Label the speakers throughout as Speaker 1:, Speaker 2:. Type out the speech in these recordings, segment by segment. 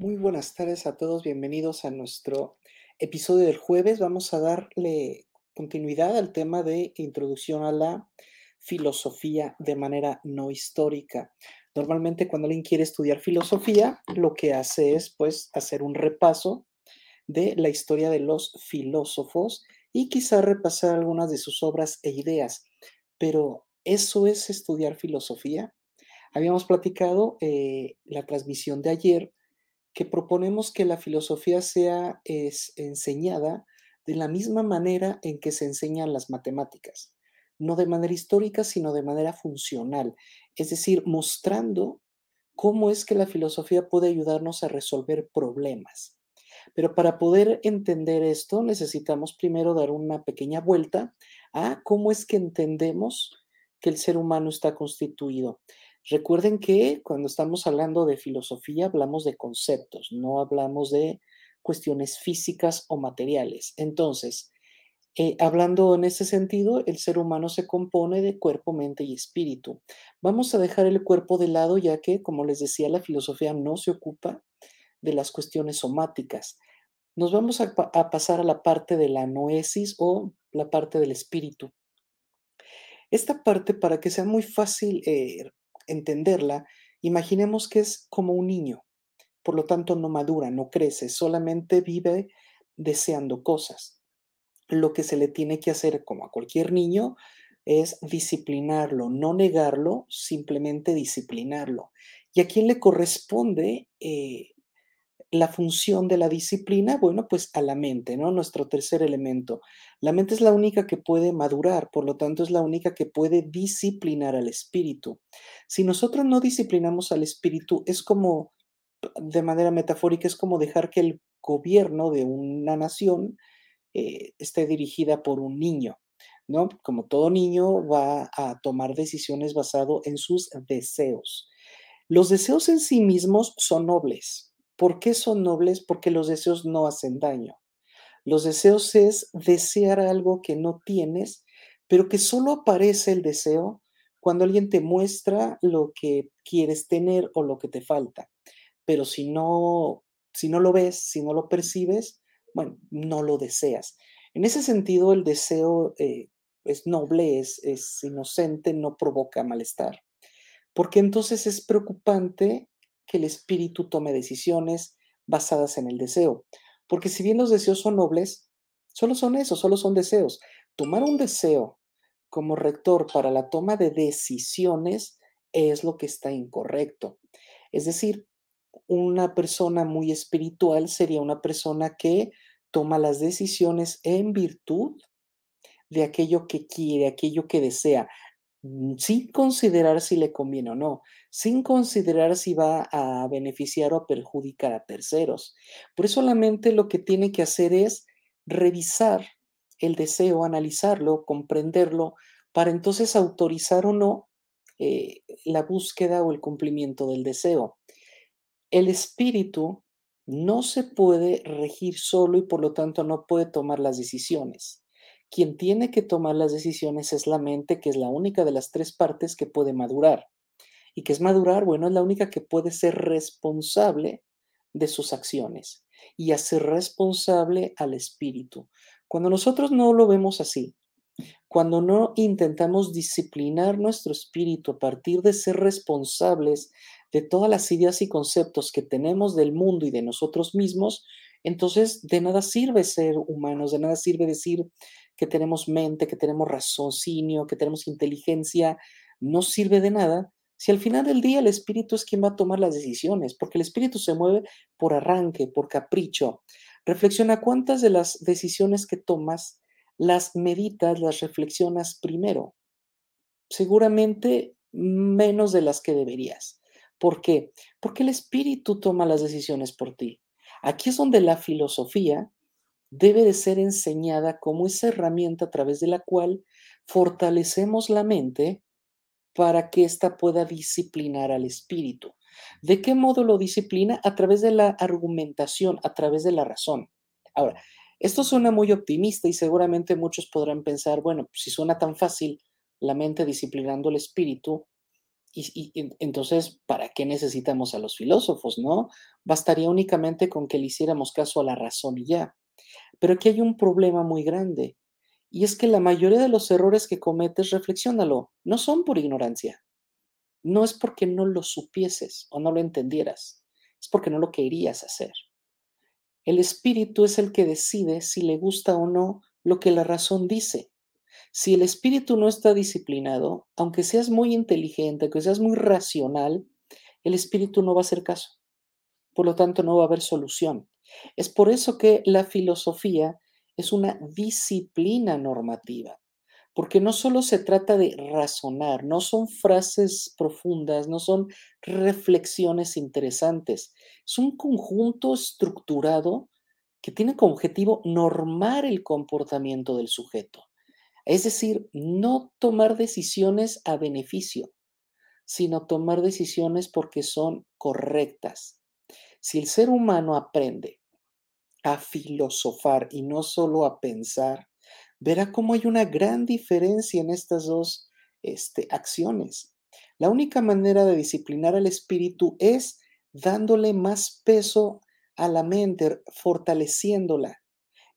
Speaker 1: Muy buenas tardes a todos, bienvenidos a nuestro episodio del jueves. Vamos a darle continuidad al tema de introducción a la filosofía de manera no histórica. Normalmente cuando alguien quiere estudiar filosofía, lo que hace es pues hacer un repaso de la historia de los filósofos y quizá repasar algunas de sus obras e ideas. Pero ¿eso es estudiar filosofía? Habíamos platicado eh, la transmisión de ayer que proponemos que la filosofía sea es, enseñada de la misma manera en que se enseñan las matemáticas, no de manera histórica, sino de manera funcional, es decir, mostrando cómo es que la filosofía puede ayudarnos a resolver problemas. Pero para poder entender esto necesitamos primero dar una pequeña vuelta a cómo es que entendemos que el ser humano está constituido. Recuerden que cuando estamos hablando de filosofía hablamos de conceptos, no hablamos de cuestiones físicas o materiales. Entonces, eh, hablando en ese sentido, el ser humano se compone de cuerpo, mente y espíritu. Vamos a dejar el cuerpo de lado ya que, como les decía, la filosofía no se ocupa de las cuestiones somáticas. Nos vamos a, pasar a la parte de la noesis o la parte del espíritu. Esta parte, para que sea muy fácil eh, entenderla, imaginemos que es como un niño, por lo tanto no madura, no crece, solamente vive deseando cosas. Lo que se le tiene que hacer, como a cualquier niño, es disciplinarlo, no negarlo, simplemente disciplinarlo. ¿Y a quién le corresponde eh, la función de la disciplina, bueno, pues a la mente, ¿no? Nuestro tercer elemento. La mente es la única que puede madurar, por lo tanto es la única que puede disciplinar al espíritu. Si nosotros no disciplinamos al espíritu, es como, de manera metafórica, es como dejar que el gobierno de una nación eh, esté dirigida por un niño. ¿no? Como todo niño va a tomar decisiones basado en sus deseos. Los deseos en sí mismos son nobles, ¿Por qué son nobles? Porque los deseos no hacen daño. Los deseos es desear algo que no tienes, pero que solo aparece el deseo cuando alguien te muestra lo que quieres tener o lo que te falta. Pero si no, si no lo ves, si no lo percibes, bueno, no lo deseas. En ese sentido, el deseo eh, es noble, es, es inocente, no provoca malestar. Porque entonces es preocupante que el espíritu tome decisiones basadas en el deseo. Porque si bien los deseos son nobles, solo son eso, solo son deseos. Tomar un deseo como rector para la toma de decisiones es lo que está incorrecto. Es decir, una persona muy espiritual sería una persona que toma las decisiones en virtud de aquello que quiere, aquello que desea, sin considerar si le conviene o no, sin considerar si va a beneficiar o a perjudicar a terceros. Por eso la mente lo que tiene que hacer es revisar el deseo, analizarlo, comprenderlo, para entonces autorizar o no eh, la búsqueda o el cumplimiento del deseo. El espíritu no se puede regir solo y por lo tanto no puede tomar las decisiones. Quien tiene que tomar las decisiones es la mente, que es la única de las tres partes que puede madurar. ¿Y que es madurar? Bueno, es la única que puede ser responsable de sus acciones y hacer responsable al espíritu. Cuando nosotros no lo vemos así, cuando no intentamos disciplinar nuestro espíritu a partir de ser responsables de todas las ideas y conceptos que tenemos del mundo y de nosotros mismos, entonces de nada sirve ser humanos, de nada sirve decir que tenemos mente, que tenemos raciocinio, que tenemos inteligencia, no sirve de nada si al final del día el espíritu es quien va a tomar las decisiones, porque el espíritu se mueve por arranque, por capricho. Reflexiona cuántas de las decisiones que tomas las meditas, las reflexionas primero. Seguramente menos de las que deberías. ¿Por qué? Porque el espíritu toma las decisiones por ti. Aquí es donde la filosofía debe de ser enseñada como esa herramienta a través de la cual fortalecemos la mente para que ésta pueda disciplinar al espíritu. ¿De qué modo lo disciplina? A través de la argumentación, a través de la razón. Ahora, esto suena muy optimista y seguramente muchos podrán pensar, bueno, si suena tan fácil la mente disciplinando el espíritu, Y, entonces, ¿para qué necesitamos a los filósofos, no? Bastaría únicamente con que le hiciéramos caso a la razón y ya. Pero aquí hay un problema muy grande, y es que la mayoría de los errores que cometes, reflexiónalo, no son por ignorancia. No es porque no lo supieses o no lo entendieras, es porque no lo querías hacer. El espíritu es el que decide si le gusta o no lo que la razón dice. Si el espíritu no está disciplinado, aunque seas muy inteligente, aunque seas muy racional, el espíritu no va a hacer caso. Por lo tanto, no va a haber solución. Es por eso que la filosofía es una disciplina normativa, porque no solo se trata de razonar, no son frases profundas, no son reflexiones interesantes, es un conjunto estructurado que tiene como objetivo normar el comportamiento del sujeto. Es decir, no tomar decisiones a beneficio, sino tomar decisiones porque son correctas. Si el ser humano aprende a filosofar y no solo a pensar, verá cómo hay una gran diferencia en estas dos este, acciones. La única manera de disciplinar al espíritu es dándole más peso a la mente, fortaleciéndola.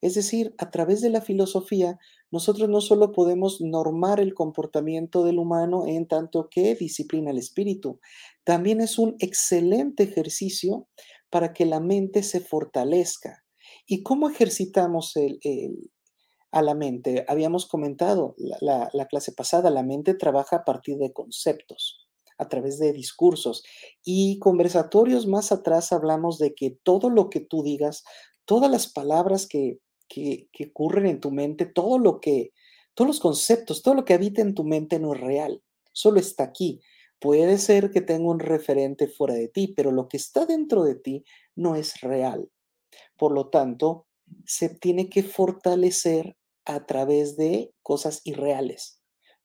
Speaker 1: Es decir, a través de la filosofía, nosotros no solo podemos normar el comportamiento del humano en tanto que disciplina el espíritu, también es un excelente ejercicio para que la mente se fortalezca. ¿Y cómo ejercitamos a la mente? Habíamos comentado la, la clase pasada, la mente trabaja a partir de conceptos a través de discursos. Y conversatorios más atrás hablamos de que todo lo que tú digas, todas las palabras que, que, ocurren en tu mente, todo lo que, todos los conceptos, todo lo que habita en tu mente no es real, solo está aquí. Puede ser que tenga un referente fuera de ti, pero lo que está dentro de ti no es real. Por lo tanto, se tiene que fortalecer a través de cosas irreales.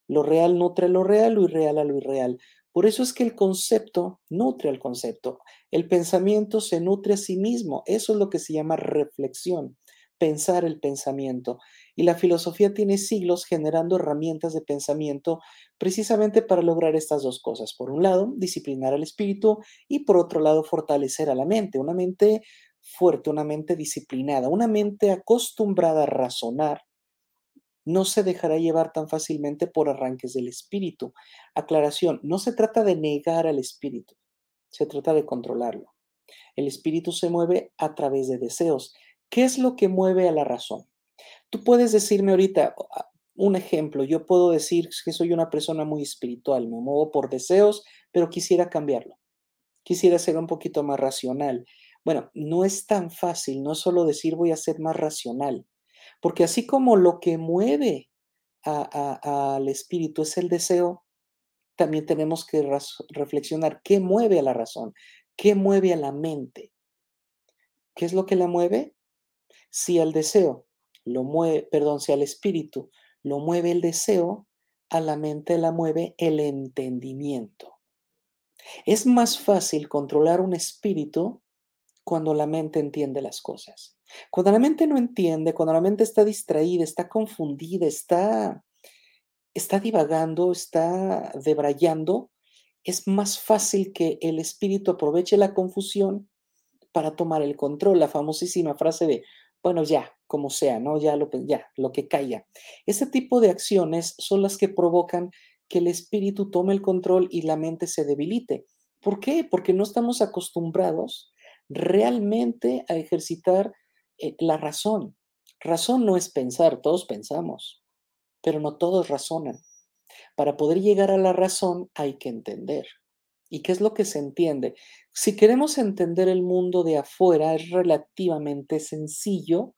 Speaker 1: Lo real nutre lo real, lo irreal a lo irreal. Por eso es que el concepto nutre al concepto. El pensamiento se nutre a sí mismo. Eso es lo que se llama reflexión, pensar el pensamiento. Y la filosofía tiene siglos generando herramientas de pensamiento precisamente para lograr estas dos cosas. Por un lado, disciplinar al espíritu y por otro lado, fortalecer a la mente. Una mente fuerte, una mente disciplinada, una mente acostumbrada a razonar no se dejará llevar tan fácilmente por arranques del espíritu. Aclaración, no se trata de negar al espíritu, se trata de controlarlo. El espíritu se mueve a través de deseos. ¿Qué es lo que mueve a la razón? Tú puedes decirme ahorita ah, un ejemplo, yo puedo decir que soy una persona muy espiritual, me muevo por deseos, pero quisiera cambiarlo. Quisiera ser un poquito más racional. Bueno, no es tan fácil, no solo decir voy a ser más racional. Porque así como lo que mueve al espíritu es el deseo, también tenemos que reflexionar qué mueve a la razón, qué mueve a la mente. ¿Qué es lo que la mueve? Si al deseo lo mueve, perdón, si al espíritu lo mueve el deseo, a la mente la mueve el entendimiento. Es más fácil controlar un espíritu cuando la mente entiende las cosas. Cuando la mente no entiende, cuando la mente está distraída, está confundida, está, está divagando, está debrayando, es más fácil que el espíritu aproveche la confusión para tomar el control. La famosísima frase de, bueno, ya, como sea, ¿no? Ya lo, ya, lo que caiga. Ese tipo de acciones son las que provocan que el espíritu tome el control y la mente se debilite. ¿Por qué? Porque no estamos acostumbrados realmente a ejercitar eh, la razón. Razón no es pensar, todos pensamos, pero no todos razonan. Para poder llegar a la razón hay que entender. ¿Y qué es lo que se entiende? Si queremos entender el mundo de afuera es relativamente sencillo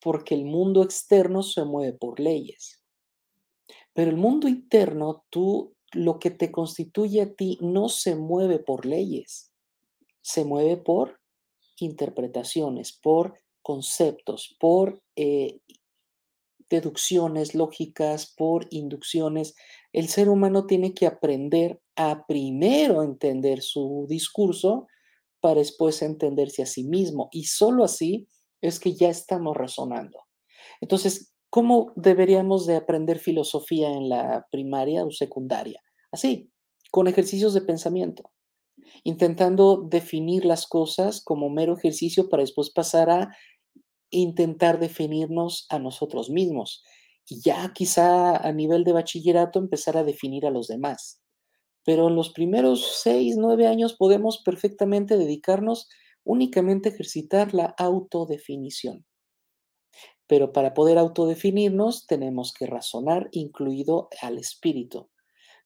Speaker 1: porque el mundo externo se mueve por leyes. Pero el mundo interno, tú, lo que te constituye a ti no se mueve por leyes, se mueve por interpretaciones, por conceptos, por eh, deducciones lógicas, por inducciones. El ser humano tiene que aprender a primero entender su discurso para después entenderse a sí mismo. Y solo así es que ya estamos razonando. Entonces, ¿cómo deberíamos de aprender filosofía en la primaria o secundaria? Así, con ejercicios de pensamiento, intentando definir las cosas como mero ejercicio para después pasar a intentar definirnos a nosotros mismos y ya quizá a nivel de bachillerato empezar a definir a los demás. Pero en los primeros seis, nueve años podemos perfectamente dedicarnos únicamente a ejercitar la autodefinición. Pero para poder autodefinirnos tenemos que razonar, incluido al espíritu.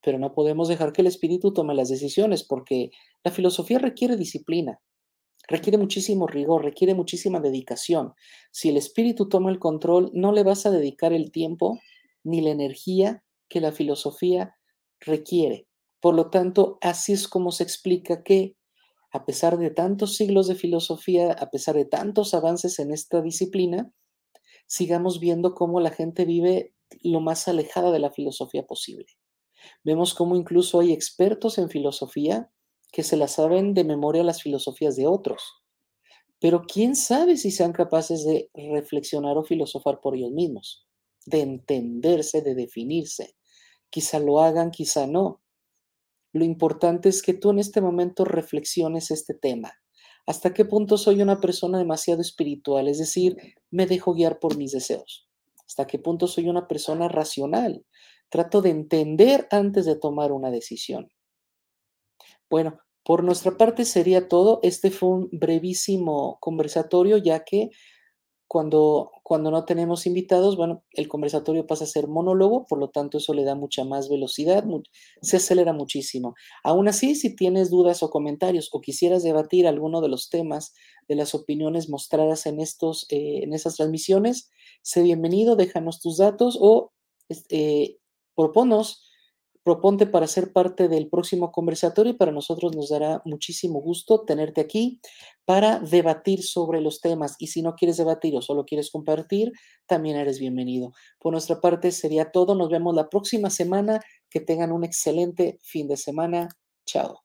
Speaker 1: Pero no podemos dejar que el espíritu tome las decisiones porque la filosofía requiere disciplina, requiere muchísimo rigor, requiere muchísima dedicación. Si el espíritu toma el control, no le vas a dedicar el tiempo ni la energía que la filosofía requiere. Por lo tanto, así es como se explica que, a pesar de tantos siglos de filosofía, a pesar de tantos avances en esta disciplina, sigamos viendo cómo la gente vive lo más alejada de la filosofía posible. Vemos cómo incluso hay expertos en filosofía que se la saben de memoria las filosofías de otros. Pero quién sabe si sean capaces de reflexionar o filosofar por ellos mismos, de entenderse, de definirse. Quizá lo hagan, quizá no. Lo importante es que tú en este momento reflexiones este tema. ¿Hasta qué punto soy una persona demasiado espiritual? Es decir, me dejo guiar por mis deseos. ¿Hasta qué punto soy una persona racional? Trato de entender antes de tomar una decisión. Bueno, por nuestra parte sería todo. Este fue un brevísimo conversatorio, ya que cuando, cuando no tenemos invitados, bueno, el conversatorio pasa a ser monólogo, por lo tanto eso le da mucha más velocidad, se acelera muchísimo. Aún así, si tienes dudas o comentarios o quisieras debatir alguno de los temas de las opiniones mostradas en, estos, eh, en estas transmisiones, sé bienvenido, déjanos tus datos o eh, proponos proponte para ser parte del próximo conversatorio y para nosotros nos dará muchísimo gusto tenerte aquí para debatir sobre los temas. Y si no quieres debatir o solo quieres compartir, también eres bienvenido. Por nuestra parte sería todo. Nos vemos la próxima semana. Que tengan un excelente fin de semana. Chao.